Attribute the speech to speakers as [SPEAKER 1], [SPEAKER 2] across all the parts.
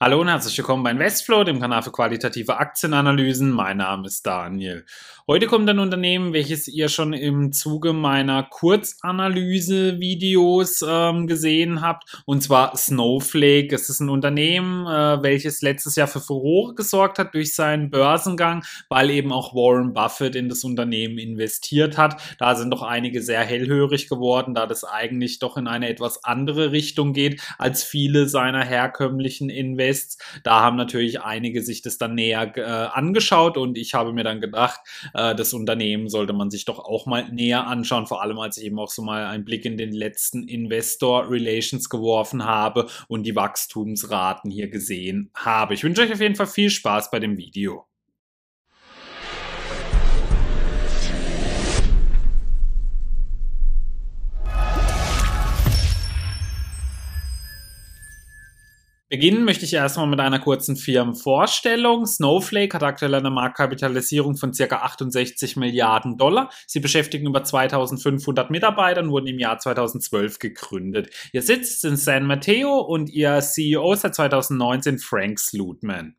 [SPEAKER 1] Hallo und herzlich willkommen bei Investflow, dem Kanal für qualitative Aktienanalysen. Mein Name ist Daniel. Heute kommt ein Unternehmen, welches ihr schon im Zuge meiner Kurzanalyse-Videos ähm, gesehen habt, und zwar Snowflake. Es ist ein Unternehmen, äh, welches letztes Jahr für Furore gesorgt hat durch seinen Börsengang, weil eben auch Warren Buffett in das Unternehmen investiert hat. Da sind doch einige sehr hellhörig geworden, da das eigentlich doch in eine etwas andere Richtung geht als viele seiner herkömmlichen Investoren. Tests. Da haben natürlich einige sich das dann näher äh, angeschaut und ich habe mir dann gedacht, äh, das Unternehmen sollte man sich doch auch mal näher anschauen, vor allem als ich eben auch so mal einen Blick in den letzten Investor Relations geworfen habe und die Wachstumsraten hier gesehen habe. Ich wünsche euch auf jeden Fall viel Spaß bei dem Video. Beginnen möchte ich erstmal mit einer kurzen Firmenvorstellung. Snowflake hat aktuell eine Marktkapitalisierung von ca. 68 Milliarden Dollar. Sie beschäftigen über 2500 Mitarbeiter und wurden im Jahr 2012 gegründet. Ihr Sitz ist in San Mateo und ihr CEO seit 2019 Frank Slutman.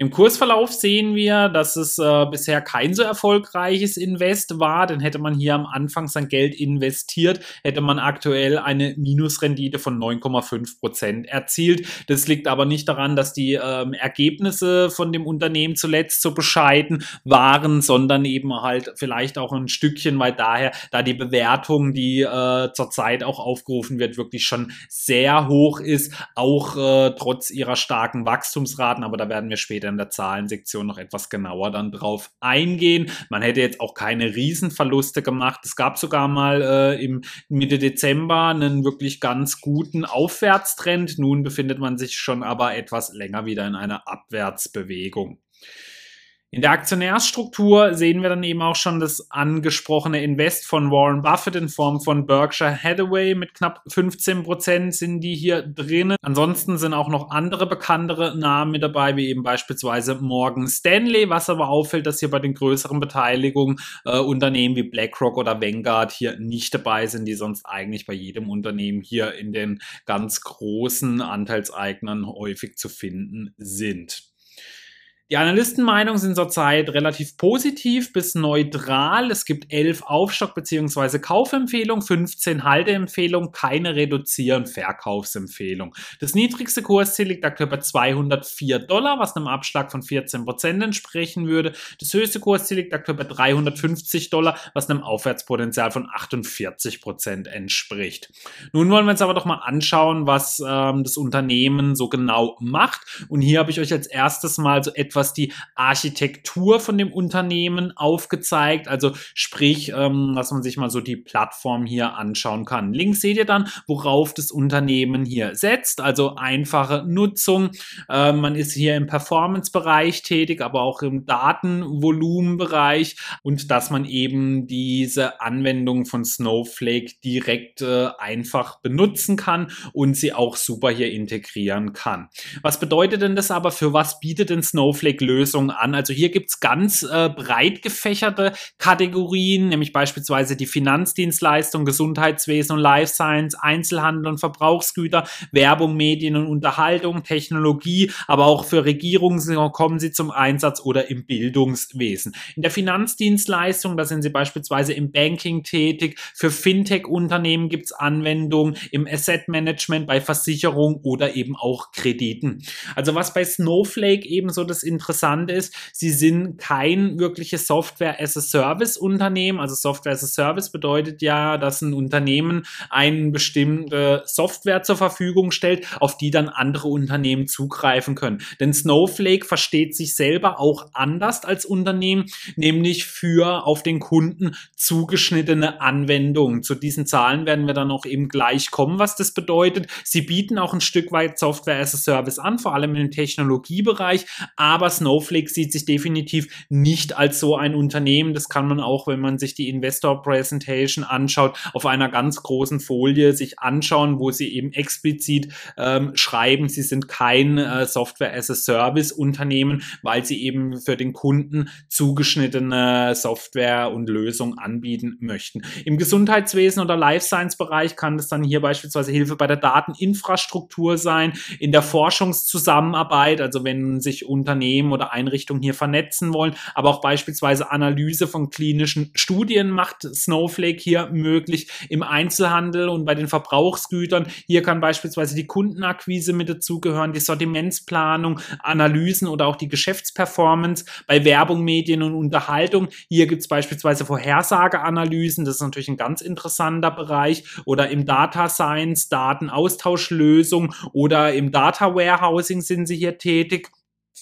[SPEAKER 1] Im Kursverlauf sehen wir, dass es äh, bisher kein so erfolgreiches Invest war, denn hätte man hier am Anfang sein Geld investiert, hätte man aktuell eine Minusrendite von 9,5 Prozent erzielt. Das liegt aber nicht daran, dass die ähm, Ergebnisse von dem Unternehmen zuletzt so bescheiden waren, sondern eben halt vielleicht auch ein Stückchen weit daher, da die Bewertung, die äh, zurzeit auch aufgerufen wird, wirklich schon sehr hoch ist, auch äh, trotz ihrer starken Wachstumsraten, aber da werden wir später in der Zahlensektion noch etwas genauer dann drauf eingehen. Man hätte jetzt auch keine Riesenverluste gemacht. Es gab sogar mal äh, im Mitte Dezember einen wirklich ganz guten Aufwärtstrend. Nun befindet man sich schon aber etwas länger wieder in einer Abwärtsbewegung. In der Aktionärsstruktur sehen wir dann eben auch schon das angesprochene Invest von Warren Buffett in Form von Berkshire Hathaway mit knapp 15 Prozent sind die hier drinnen. Ansonsten sind auch noch andere bekanntere Namen mit dabei, wie eben beispielsweise Morgan Stanley, was aber auffällt, dass hier bei den größeren Beteiligungen äh, Unternehmen wie BlackRock oder Vanguard hier nicht dabei sind, die sonst eigentlich bei jedem Unternehmen hier in den ganz großen Anteilseignern häufig zu finden sind. Die Analystenmeinungen sind zurzeit relativ positiv bis neutral. Es gibt elf Aufstock- bzw. Kaufempfehlungen, 15 Halteempfehlungen, keine Reduzier- und Verkaufsempfehlung. Das niedrigste Kursziel liegt aktuell bei 204 Dollar, was einem Abschlag von 14 Prozent entsprechen würde. Das höchste Kursziel liegt aktuell bei 350 Dollar, was einem Aufwärtspotenzial von 48 Prozent entspricht. Nun wollen wir uns aber doch mal anschauen, was ähm, das Unternehmen so genau macht. Und hier habe ich euch als erstes mal so etwas etwas die Architektur von dem Unternehmen aufgezeigt. Also sprich, ähm, dass man sich mal so die Plattform hier anschauen kann. Links seht ihr dann, worauf das Unternehmen hier setzt. Also einfache Nutzung. Äh, man ist hier im Performance-Bereich tätig, aber auch im Datenvolumenbereich und dass man eben diese Anwendung von Snowflake direkt äh, einfach benutzen kann und sie auch super hier integrieren kann. Was bedeutet denn das aber? Für was bietet denn Snowflake Snowflake-Lösung an. Also hier gibt es ganz äh, breit gefächerte Kategorien, nämlich beispielsweise die Finanzdienstleistung, Gesundheitswesen und Life Science, Einzelhandel und Verbrauchsgüter, Werbung, Medien und Unterhaltung, Technologie, aber auch für Regierungen kommen sie zum Einsatz oder im Bildungswesen. In der Finanzdienstleistung, da sind sie beispielsweise im Banking tätig, für Fintech-Unternehmen gibt es Anwendungen, im Asset Management, bei Versicherung oder eben auch Krediten. Also was bei Snowflake eben so das interessant ist, sie sind kein wirkliches Software-as-a-Service-Unternehmen. Also Software-as-a-Service bedeutet ja, dass ein Unternehmen eine bestimmte Software zur Verfügung stellt, auf die dann andere Unternehmen zugreifen können. Denn Snowflake versteht sich selber auch anders als Unternehmen, nämlich für auf den Kunden zugeschnittene Anwendungen. Zu diesen Zahlen werden wir dann auch eben gleich kommen, was das bedeutet. Sie bieten auch ein Stück weit Software as a Service an, vor allem im Technologiebereich, aber aber Snowflake sieht sich definitiv nicht als so ein Unternehmen. Das kann man auch, wenn man sich die Investor Presentation anschaut, auf einer ganz großen Folie sich anschauen, wo sie eben explizit ähm, schreiben, sie sind kein äh, Software as a Service Unternehmen, weil sie eben für den Kunden zugeschnittene Software und Lösungen anbieten möchten. Im Gesundheitswesen oder Life Science Bereich kann das dann hier beispielsweise Hilfe bei der Dateninfrastruktur sein, in der Forschungszusammenarbeit, also wenn sich Unternehmen oder Einrichtungen hier vernetzen wollen, aber auch beispielsweise Analyse von klinischen Studien macht Snowflake hier möglich im Einzelhandel und bei den Verbrauchsgütern. Hier kann beispielsweise die Kundenakquise mit dazugehören, die Sortimentsplanung, Analysen oder auch die Geschäftsperformance. Bei Werbung, Medien und Unterhaltung, hier gibt es beispielsweise Vorhersageanalysen, das ist natürlich ein ganz interessanter Bereich. Oder im Data Science, Datenaustauschlösung oder im Data Warehousing sind sie hier tätig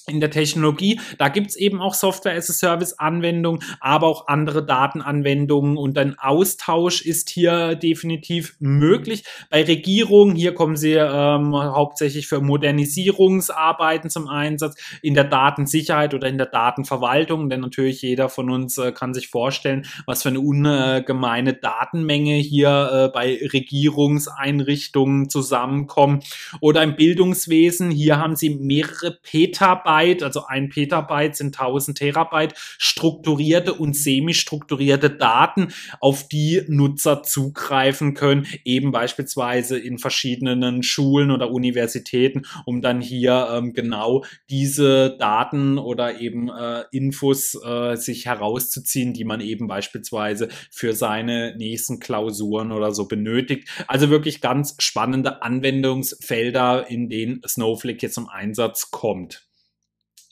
[SPEAKER 1] in der Technologie. Da gibt's eben auch Software-as-a-Service-Anwendungen, aber auch andere Datenanwendungen und ein Austausch ist hier definitiv möglich. Bei Regierungen, hier kommen sie ähm, hauptsächlich für Modernisierungsarbeiten zum Einsatz, in der Datensicherheit oder in der Datenverwaltung, denn natürlich jeder von uns äh, kann sich vorstellen, was für eine ungemeine Datenmenge hier äh, bei Regierungseinrichtungen zusammenkommt. Oder im Bildungswesen, hier haben sie mehrere Petabyte Byte, also ein Petabyte sind 1000 Terabyte strukturierte und semi-strukturierte Daten, auf die Nutzer zugreifen können, eben beispielsweise in verschiedenen Schulen oder Universitäten, um dann hier ähm, genau diese Daten oder eben äh, Infos äh, sich herauszuziehen, die man eben beispielsweise für seine nächsten Klausuren oder so benötigt. Also wirklich ganz spannende Anwendungsfelder, in denen Snowflake jetzt zum Einsatz kommt.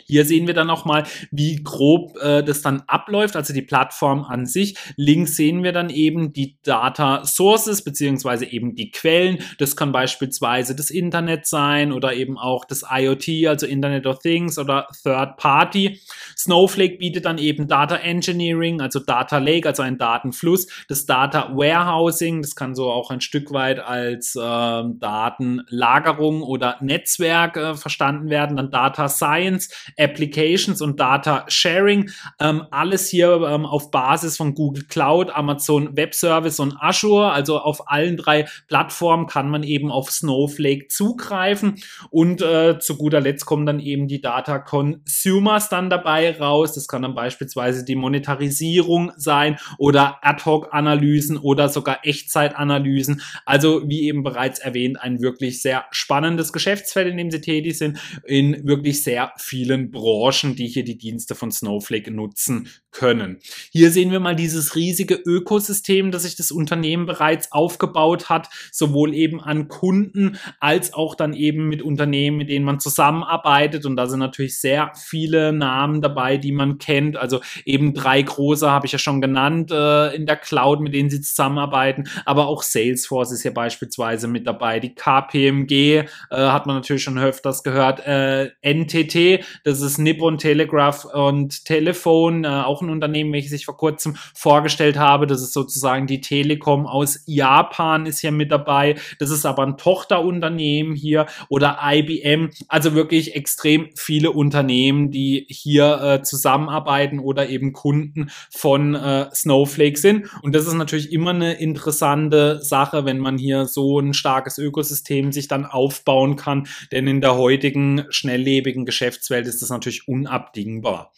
[SPEAKER 1] Hier sehen wir dann nochmal, wie grob äh, das dann abläuft, also die Plattform an sich. Links sehen wir dann eben die Data Sources beziehungsweise eben die Quellen. Das kann beispielsweise das Internet sein oder eben auch das IoT, also Internet of Things oder Third Party. Snowflake bietet dann eben Data Engineering, also Data Lake, also ein Datenfluss, das Data Warehousing, das kann so auch ein Stück weit als äh, Datenlagerung oder Netzwerk äh, verstanden werden, dann Data Science, Applications und Data Sharing. Ähm, alles hier ähm, auf Basis von Google Cloud, Amazon Web Service und Azure. Also auf allen drei Plattformen kann man eben auf Snowflake zugreifen. Und äh, zu guter Letzt kommen dann eben die Data Consumers dann dabei raus. Das kann dann beispielsweise die Monetarisierung sein oder Ad-Hoc-Analysen oder sogar Echtzeitanalysen. Also wie eben bereits erwähnt, ein wirklich sehr spannendes Geschäftsfeld, in dem sie tätig sind, in wirklich sehr vielen Branchen, die hier die Dienste von Snowflake nutzen können. Hier sehen wir mal dieses riesige Ökosystem, das sich das Unternehmen bereits aufgebaut hat, sowohl eben an Kunden als auch dann eben mit Unternehmen, mit denen man zusammenarbeitet. Und da sind natürlich sehr viele Namen dabei, die man kennt. Also eben drei große habe ich ja schon genannt äh, in der Cloud, mit denen sie zusammenarbeiten. Aber auch Salesforce ist hier beispielsweise mit dabei. Die KPMG äh, hat man natürlich schon öfters gehört. Äh, NTT, das ist Nippon Telegraph und Telefon, äh, auch ein Unternehmen, welches ich vor kurzem vorgestellt habe. Das ist sozusagen die Telekom aus Japan ist hier mit dabei. Das ist aber ein Tochterunternehmen hier oder IBM. Also wirklich extrem viele Unternehmen, die hier äh, zusammenarbeiten oder eben Kunden von äh, Snowflake sind. Und das ist natürlich immer eine interessante Sache, wenn man hier so ein starkes Ökosystem sich dann aufbauen kann. Denn in der heutigen schnelllebigen Geschäftswelt ist ist natürlich unabdingbar.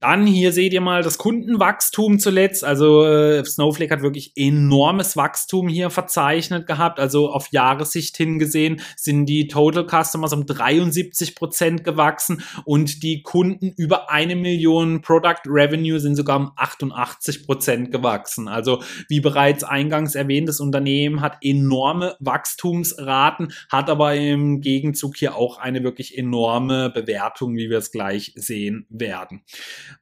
[SPEAKER 1] Dann hier seht ihr mal das Kundenwachstum zuletzt. Also äh, Snowflake hat wirklich enormes Wachstum hier verzeichnet gehabt. Also auf Jahressicht hingesehen sind die Total Customers um 73 Prozent gewachsen und die Kunden über eine Million Product Revenue sind sogar um 88 Prozent gewachsen. Also wie bereits eingangs erwähnt, das Unternehmen hat enorme Wachstumsraten, hat aber im Gegenzug hier auch eine wirklich enorme Bewertung, wie wir es gleich sehen werden.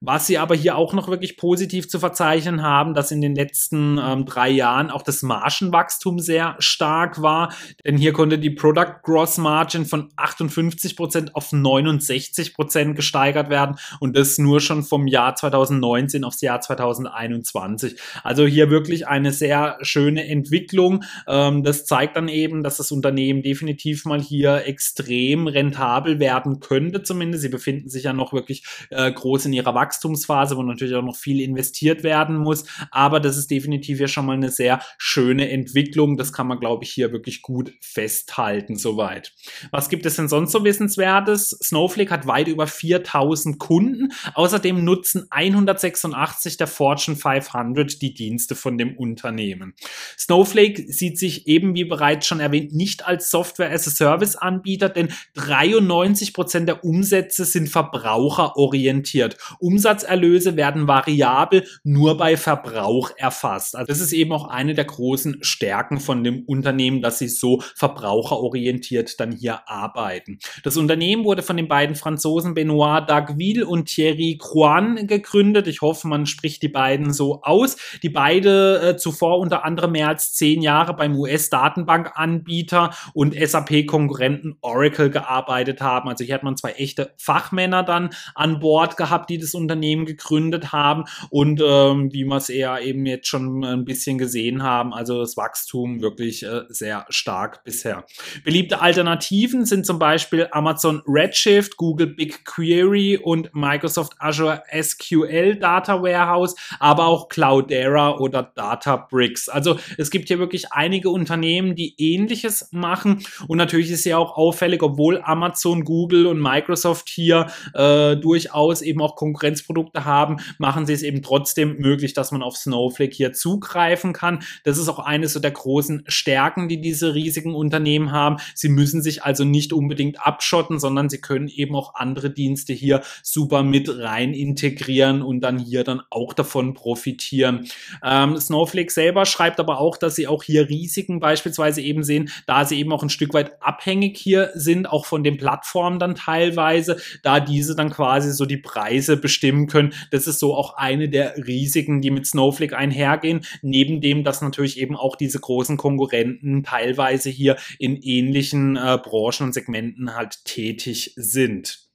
[SPEAKER 1] Was sie aber hier auch noch wirklich positiv zu verzeichnen haben, dass in den letzten ähm, drei Jahren auch das Margenwachstum sehr stark war. Denn hier konnte die Product Gross Margin von 58% auf 69% gesteigert werden und das nur schon vom Jahr 2019 aufs Jahr 2021. Also hier wirklich eine sehr schöne Entwicklung. Ähm, das zeigt dann eben, dass das Unternehmen definitiv mal hier extrem rentabel werden könnte zumindest. Sie befinden sich ja noch wirklich äh, groß in ihrer Wachstumsphase, wo natürlich auch noch viel investiert werden muss. Aber das ist definitiv ja schon mal eine sehr schöne Entwicklung. Das kann man, glaube ich, hier wirklich gut festhalten soweit. Was gibt es denn sonst so Wissenswertes? Snowflake hat weit über 4000 Kunden. Außerdem nutzen 186 der Fortune 500 die Dienste von dem Unternehmen. Snowflake sieht sich eben wie bereits schon erwähnt nicht als Software as a Service Anbieter, denn 93 Prozent der Umsätze sind verbraucherorientiert. Umsatzerlöse werden variabel nur bei Verbrauch erfasst. Also das ist eben auch eine der großen Stärken von dem Unternehmen, dass sie so verbraucherorientiert dann hier arbeiten. Das Unternehmen wurde von den beiden Franzosen Benoit Dagville und Thierry Croin gegründet. Ich hoffe, man spricht die beiden so aus, die beide äh, zuvor unter anderem mehr als zehn Jahre beim US-Datenbankanbieter und SAP-Konkurrenten Oracle gearbeitet haben. Also hier hat man zwei echte Fachmänner dann an Bord gehabt, die das Unternehmen gegründet haben und ähm, wie wir es eher eben jetzt schon ein bisschen gesehen haben, also das Wachstum wirklich äh, sehr stark bisher. Beliebte Alternativen sind zum Beispiel Amazon Redshift, Google BigQuery und Microsoft Azure SQL Data Warehouse, aber auch Cloudera oder Databricks. Also es gibt hier wirklich einige Unternehmen, die ähnliches machen und natürlich ist ja auch auffällig, obwohl Amazon, Google und Microsoft hier äh, durchaus eben auch Konkurrenzprodukte haben, machen sie es eben trotzdem möglich, dass man auf Snowflake hier zugreifen kann. Das ist auch eines der großen Stärken, die diese riesigen Unternehmen haben. Sie müssen sich also nicht unbedingt abschotten, sondern sie können eben auch andere Dienste hier super mit rein integrieren und dann hier dann auch davon profitieren. Ähm, Snowflake selber schreibt aber auch, dass sie auch hier Risiken beispielsweise eben sehen, da sie eben auch ein Stück weit abhängig hier sind, auch von den Plattformen dann teilweise, da diese dann quasi so die Preise bestimmen können. Das ist so auch eine der Risiken, die mit Snowflake einhergehen, neben dem, dass natürlich eben auch diese großen Konkurrenten teilweise hier in ähnlichen äh, Branchen und Segmenten halt tätig sind.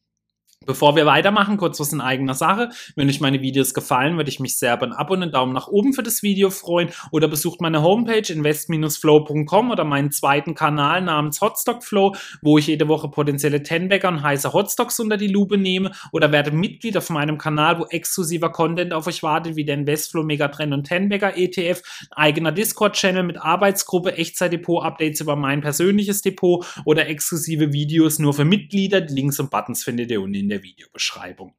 [SPEAKER 1] Bevor wir weitermachen, kurz was in eigener Sache. Wenn euch meine Videos gefallen, würde ich mich sehr über ein Abo und einen Daumen nach oben für das Video freuen oder besucht meine Homepage invest-flow.com oder meinen zweiten Kanal namens Hotstockflow, wo ich jede Woche potenzielle Tenbagger und heiße Hotstocks unter die Lupe nehme oder werde Mitglied auf meinem Kanal, wo exklusiver Content auf euch wartet, wie der Investflow Megatrend und Tenbagger ETF, ein eigener Discord-Channel mit Arbeitsgruppe, Echtzeit-Depot-Updates über mein persönliches Depot oder exklusive Videos nur für Mitglieder. Die Links und Buttons findet ihr unten in der Videobeschreibung.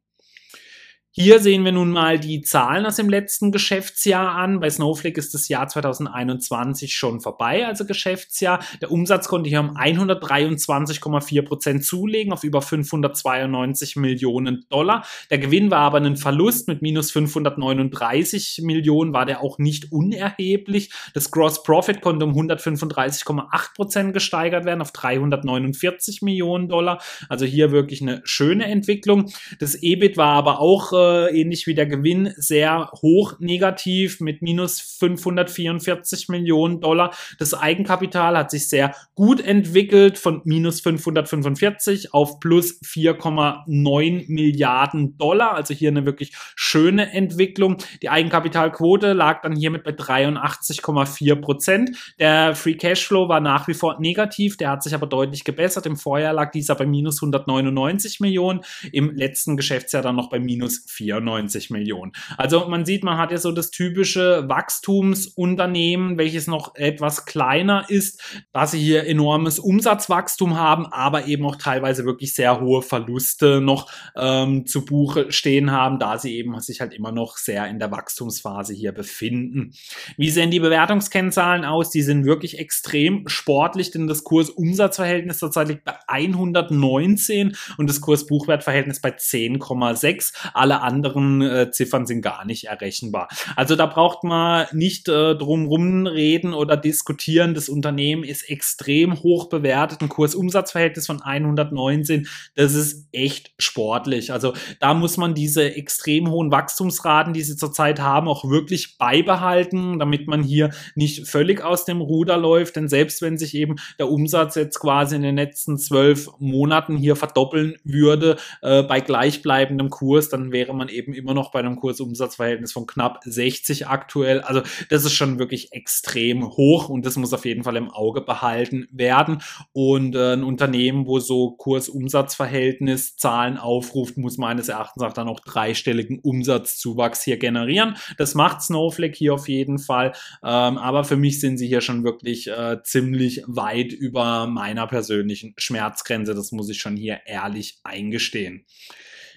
[SPEAKER 1] Hier sehen wir nun mal die Zahlen aus dem letzten Geschäftsjahr an. Bei Snowflake ist das Jahr 2021 schon vorbei, also Geschäftsjahr. Der Umsatz konnte hier um 123,4 Prozent zulegen auf über 592 Millionen Dollar. Der Gewinn war aber ein Verlust mit minus 539 Millionen, war der auch nicht unerheblich. Das Gross Profit konnte um 135,8 Prozent gesteigert werden auf 349 Millionen Dollar. Also hier wirklich eine schöne Entwicklung. Das EBIT war aber auch äh, ähnlich wie der Gewinn, sehr hoch negativ mit minus 544 Millionen Dollar. Das Eigenkapital hat sich sehr gut entwickelt von minus 545 auf plus 4,9 Milliarden Dollar. Also hier eine wirklich schöne Entwicklung. Die Eigenkapitalquote lag dann hiermit bei 83,4 Prozent. Der Free Cashflow war nach wie vor negativ, der hat sich aber deutlich gebessert. Im Vorjahr lag dieser bei minus 199 Millionen, im letzten Geschäftsjahr dann noch bei minus 94 Millionen. Also man sieht, man hat ja so das typische Wachstumsunternehmen, welches noch etwas kleiner ist, da sie hier enormes Umsatzwachstum haben, aber eben auch teilweise wirklich sehr hohe Verluste noch ähm, zu Buche stehen haben, da sie eben sich halt immer noch sehr in der Wachstumsphase hier befinden. Wie sehen die Bewertungskennzahlen aus? Die sind wirklich extrem sportlich, denn das Kurs-Umsatz-Verhältnis tatsächlich bei 119 und das Kurs-Buchwert-Verhältnis bei 10,6. Alle anderen äh, Ziffern sind gar nicht errechenbar. Also da braucht man nicht äh, drum rumreden oder diskutieren. Das Unternehmen ist extrem hoch bewertet, ein Kursumsatzverhältnis von 119. Das ist echt sportlich. Also da muss man diese extrem hohen Wachstumsraten, die sie zurzeit haben, auch wirklich beibehalten, damit man hier nicht völlig aus dem Ruder läuft. Denn selbst wenn sich eben der Umsatz jetzt quasi in den letzten zwölf Monaten hier verdoppeln würde äh, bei gleichbleibendem Kurs, dann wäre man eben immer noch bei einem Kursumsatzverhältnis von knapp 60 aktuell. Also das ist schon wirklich extrem hoch und das muss auf jeden Fall im Auge behalten werden. Und äh, ein Unternehmen, wo so Kursumsatzverhältnis Zahlen aufruft, muss meines Erachtens auch dann noch dreistelligen Umsatzzuwachs hier generieren. Das macht Snowflake hier auf jeden Fall. Ähm, aber für mich sind sie hier schon wirklich äh, ziemlich weit über meiner persönlichen Schmerzgrenze. Das muss ich schon hier ehrlich eingestehen.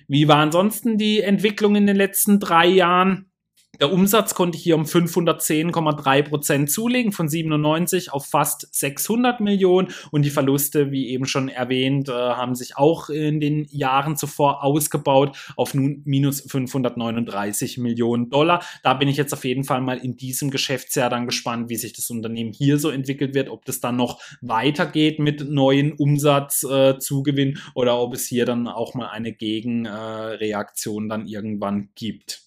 [SPEAKER 1] Wie war ansonsten die Entwicklung in den letzten drei Jahren? Der Umsatz konnte hier um 510,3 Prozent zulegen, von 97 auf fast 600 Millionen. Und die Verluste, wie eben schon erwähnt, äh, haben sich auch in den Jahren zuvor ausgebaut auf nun minus 539 Millionen Dollar. Da bin ich jetzt auf jeden Fall mal in diesem Geschäftsjahr dann gespannt, wie sich das Unternehmen hier so entwickelt wird, ob das dann noch weitergeht mit neuen Umsatzzugewinn äh, oder ob es hier dann auch mal eine Gegenreaktion äh, dann irgendwann gibt.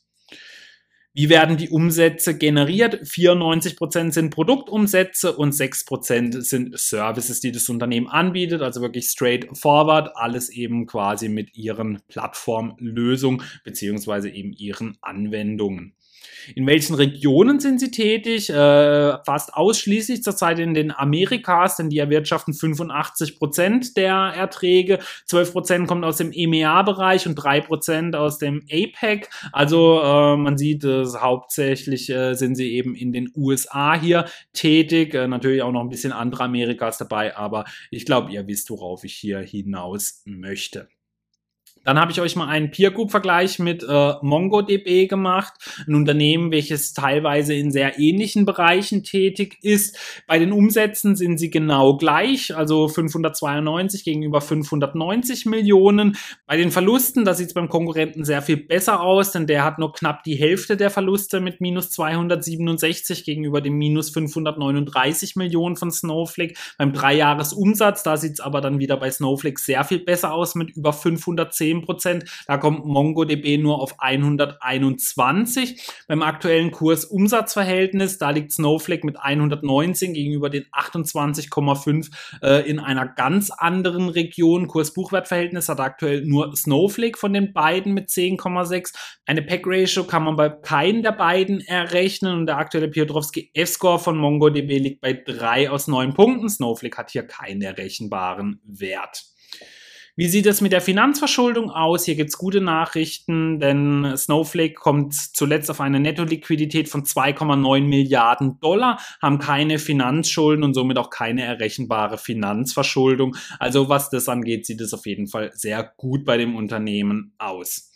[SPEAKER 1] Wie werden die Umsätze generiert? 94% sind Produktumsätze und 6% sind Services, die das Unternehmen anbietet. Also wirklich straightforward, alles eben quasi mit ihren Plattformlösungen beziehungsweise eben ihren Anwendungen. In welchen Regionen sind sie tätig? Äh, fast ausschließlich zurzeit in den Amerikas, denn die erwirtschaften 85 Prozent der Erträge. 12 Prozent kommt aus dem EMEA-Bereich und 3 Prozent aus dem APEC. Also äh, man sieht, äh, hauptsächlich äh, sind sie eben in den USA hier tätig. Äh, natürlich auch noch ein bisschen andere Amerikas dabei, aber ich glaube, ihr wisst, worauf ich hier hinaus möchte. Dann habe ich euch mal einen Peer Group Vergleich mit äh, MongoDB gemacht, ein Unternehmen, welches teilweise in sehr ähnlichen Bereichen tätig ist. Bei den Umsätzen sind sie genau gleich, also 592 gegenüber 590 Millionen. Bei den Verlusten, da sieht es beim Konkurrenten sehr viel besser aus, denn der hat nur knapp die Hälfte der Verluste mit minus 267 gegenüber dem minus 539 Millionen von Snowflake. Beim Dreijahresumsatz, da sieht es aber dann wieder bei Snowflake sehr viel besser aus mit über 510 10 Da kommt MongoDB nur auf 121. Beim aktuellen Kurs-Umsatzverhältnis, da liegt Snowflake mit 119 gegenüber den 28,5 äh, in einer ganz anderen Region. Kurs-Buchwert-Verhältnis hat aktuell nur Snowflake von den beiden mit 10,6. Eine Pack-Ratio kann man bei keinem der beiden errechnen und der aktuelle Piotrowski F-Score von MongoDB liegt bei 3 aus 9 Punkten. Snowflake hat hier keinen errechenbaren Wert. Wie sieht es mit der Finanzverschuldung aus? Hier gibt's gute Nachrichten, denn Snowflake kommt zuletzt auf eine Netto-Liquidität von 2,9 Milliarden Dollar, haben keine Finanzschulden und somit auch keine errechenbare Finanzverschuldung. Also was das angeht, sieht es auf jeden Fall sehr gut bei dem Unternehmen aus.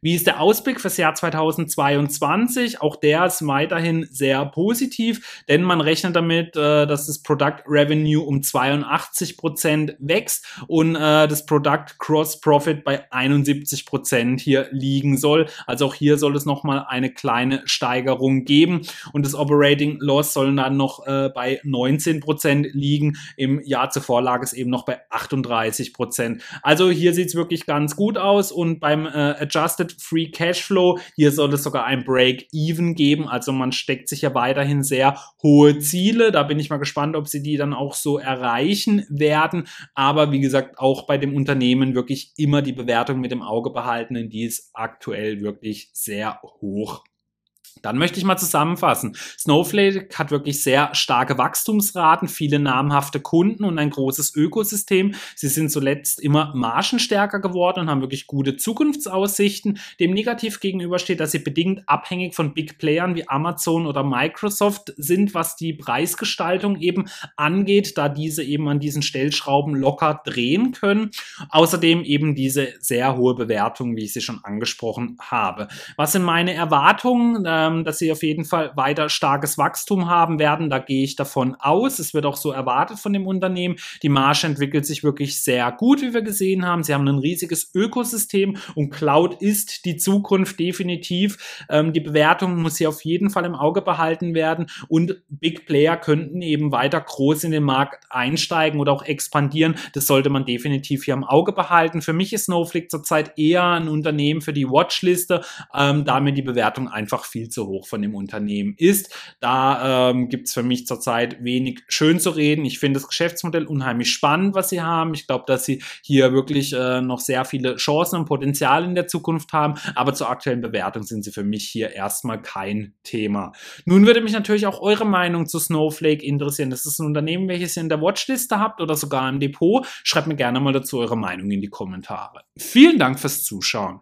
[SPEAKER 1] Wie ist der Ausblick fürs Jahr 2022? Auch der ist weiterhin sehr positiv, denn man rechnet damit, äh, dass das Product Revenue um 82 Prozent wächst und äh, das Product Cross Profit bei 71 Prozent hier liegen soll. Also auch hier soll es nochmal eine kleine Steigerung geben und das Operating Loss soll dann noch äh, bei 19 Prozent liegen. Im Jahr zuvor lag es eben noch bei 38 Prozent. Also hier sieht es wirklich ganz gut aus und beim äh, Adjusted Free Cashflow. Hier soll es sogar ein Break-Even geben. Also man steckt sich ja weiterhin sehr hohe Ziele. Da bin ich mal gespannt, ob sie die dann auch so erreichen werden. Aber wie gesagt, auch bei dem Unternehmen wirklich immer die Bewertung mit dem Auge behalten, denn die ist aktuell wirklich sehr hoch. Dann möchte ich mal zusammenfassen. Snowflake hat wirklich sehr starke Wachstumsraten, viele namhafte Kunden und ein großes Ökosystem. Sie sind zuletzt immer margenstärker geworden und haben wirklich gute Zukunftsaussichten. Dem negativ gegenübersteht, dass sie bedingt abhängig von Big Playern wie Amazon oder Microsoft sind, was die Preisgestaltung eben angeht, da diese eben an diesen Stellschrauben locker drehen können. Außerdem eben diese sehr hohe Bewertung, wie ich sie schon angesprochen habe. Was sind meine Erwartungen? Ähm, dass sie auf jeden Fall weiter starkes Wachstum haben werden. Da gehe ich davon aus. Es wird auch so erwartet von dem Unternehmen. Die Marge entwickelt sich wirklich sehr gut, wie wir gesehen haben. Sie haben ein riesiges Ökosystem und Cloud ist die Zukunft definitiv. Ähm, die Bewertung muss hier auf jeden Fall im Auge behalten werden und Big Player könnten eben weiter groß in den Markt einsteigen oder auch expandieren. Das sollte man definitiv hier im Auge behalten. Für mich ist Snowflake zurzeit eher ein Unternehmen für die Watchliste, ähm, da mir die Bewertung einfach viel zu hoch von dem Unternehmen ist. Da ähm, gibt es für mich zurzeit wenig schön zu reden. Ich finde das Geschäftsmodell unheimlich spannend, was sie haben. Ich glaube, dass sie hier wirklich äh, noch sehr viele Chancen und Potenzial in der Zukunft haben, aber zur aktuellen Bewertung sind sie für mich hier erstmal kein Thema. Nun würde mich natürlich auch eure Meinung zu Snowflake interessieren. Das ist ein Unternehmen, welches ihr in der Watchliste habt oder sogar im Depot. Schreibt mir gerne mal dazu eure Meinung in die Kommentare. Vielen Dank fürs Zuschauen.